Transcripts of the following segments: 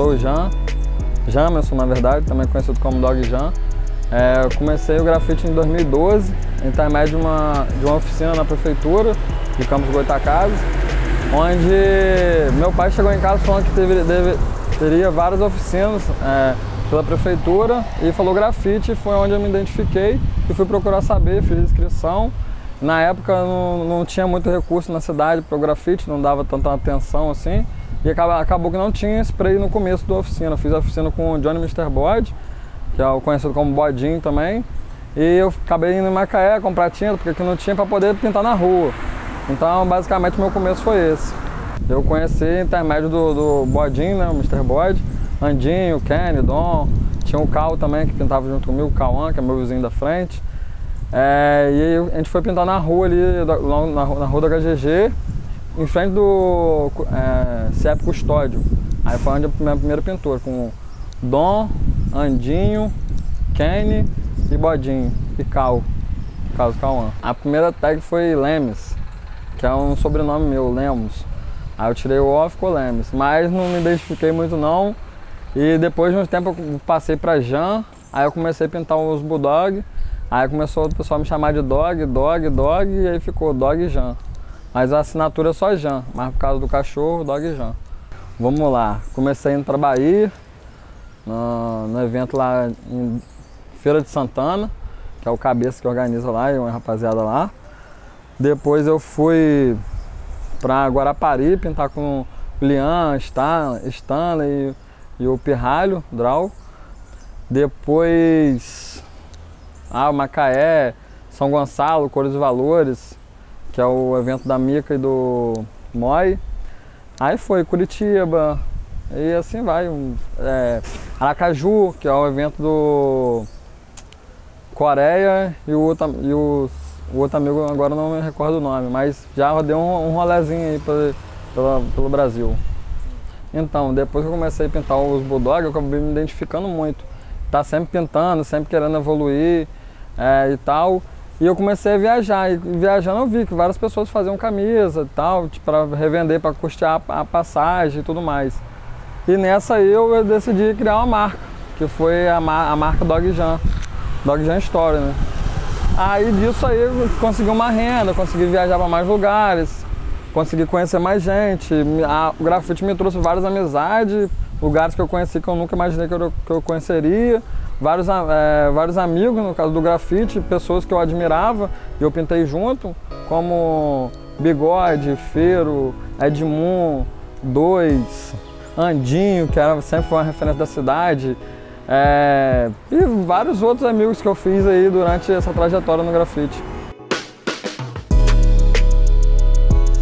sou o Jean, Jamerson na verdade, também conhecido como Dog Jean. É, eu comecei o grafite em 2012, intermédio de uma, de uma oficina na prefeitura de Campos Goitacazes, onde meu pai chegou em casa falando que teve, deve, teria várias oficinas é, pela prefeitura e falou grafite, foi onde eu me identifiquei e fui procurar saber, fiz inscrição. Na época não, não tinha muito recurso na cidade para o grafite, não dava tanta atenção assim. E acabou, que não tinha spray no começo da oficina. fiz a oficina com o Johnny Mr. Bode, que é o conhecido como Bodinho também. E eu acabei indo em Macaé comprar tinta, porque aqui não tinha para poder pintar na rua. Então, basicamente, meu começo foi esse. Eu conheci intermédio do, do Bodinho, né, o Mr. Bode, Andinho, Kenny, Dom. Tinha o Cal também, que pintava junto comigo, o Cauã, que é meu vizinho da frente. É, e a gente foi pintar na rua ali, na, na, na rua da HGG, em frente do é, CIEP Custódio. Aí foi onde a minha primeira com Dom, Andinho, Kenny e Bodinho, e Cal, caso Cauã. A primeira tag foi Lemes, que é um sobrenome meu, Lemos. Aí eu tirei o O, ficou Lemes, mas não me identifiquei muito não. E depois de um tempo eu passei para Jan, aí eu comecei a pintar os Bulldog, aí começou o pessoal a me chamar de Dog, Dog, Dog, e aí ficou Dog Jan. Mas a assinatura é só Jan, mas por causa do cachorro, Dog Jan. Vamos lá, comecei indo para Bahia, no, no, evento lá em Feira de Santana, que é o cabeça que organiza lá e uma rapaziada lá. Depois eu fui para Guarapari pintar com o Lian, Stanley e, e o Pirralho, Draw. Depois, ah, Macaé, São Gonçalo, Cores e Valores, que é o evento da Mica e do Moi. Aí foi Curitiba, e assim vai. É, Aracaju, que é o evento do Coreia, e o outro, e o, o outro amigo agora não me recordo o nome, mas já rodei um, um rolezinho aí pra, pela, pelo Brasil. Então, depois que eu comecei a pintar os Bulldog, eu acabei me identificando muito. Tá sempre pintando, sempre querendo evoluir é, e tal. E eu comecei a viajar, e viajando eu vi que várias pessoas faziam camisa e tal, tipo, para revender, para custear a passagem e tudo mais. E nessa eu, eu decidi criar uma marca, que foi a, a marca Dog Jan, Dog Jan Story, né? Aí disso aí eu consegui uma renda, consegui viajar para mais lugares, consegui conhecer mais gente. A, o grafite me trouxe várias amizades, lugares que eu conheci que eu nunca imaginei que eu, que eu conheceria vários, é, vários amigos, no caso do grafite, pessoas que eu admirava e eu pintei junto, como Bigode, Feiro, Edmund, Dois, Andinho, que era sempre foi uma referência da cidade, é, e vários outros amigos que eu fiz aí durante essa trajetória no grafite.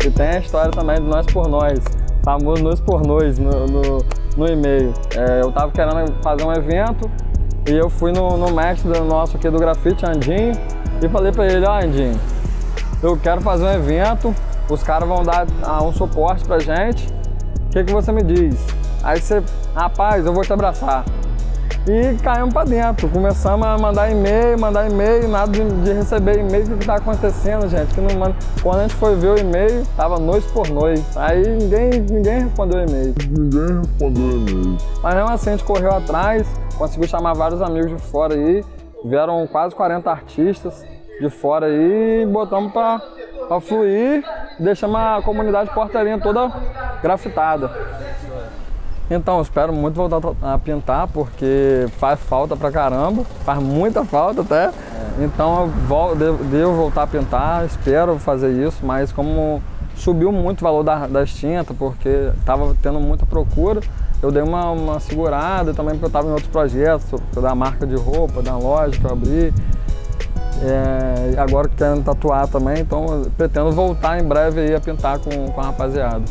E tem a história também do Nós por Nós, famoso Nós por Nós no, no, no e-mail. É, eu estava querendo fazer um evento e eu fui no, no mestre nosso aqui do grafite, Andinho, e falei para ele, ó oh, Andinho, eu quero fazer um evento, os caras vão dar ah, um suporte pra gente, o que, que você me diz? Aí você, rapaz, eu vou te abraçar. E caímos para dentro, começamos a mandar e-mail, mandar e-mail, nada de, de receber e-mail, o que está acontecendo, gente? Que não manda... Quando a gente foi ver o e-mail, tava noite por noite. Aí ninguém, ninguém respondeu o e-mail. Ninguém respondeu o e-mail. Mas mesmo assim a gente correu atrás, conseguiu chamar vários amigos de fora aí, vieram quase 40 artistas de fora aí e botamos para fluir, deixamos a comunidade porteirinha toda grafitada. Então, espero muito voltar a pintar, porque faz falta pra caramba, faz muita falta até. É. Então, eu devo voltar a pintar, espero fazer isso, mas como subiu muito o valor das tintas, porque estava tendo muita procura, eu dei uma, uma segurada também porque eu estava em outros projetos, da marca de roupa, da loja que eu abri. É, agora querendo tatuar também, então pretendo voltar em breve a pintar com, com a rapaziada.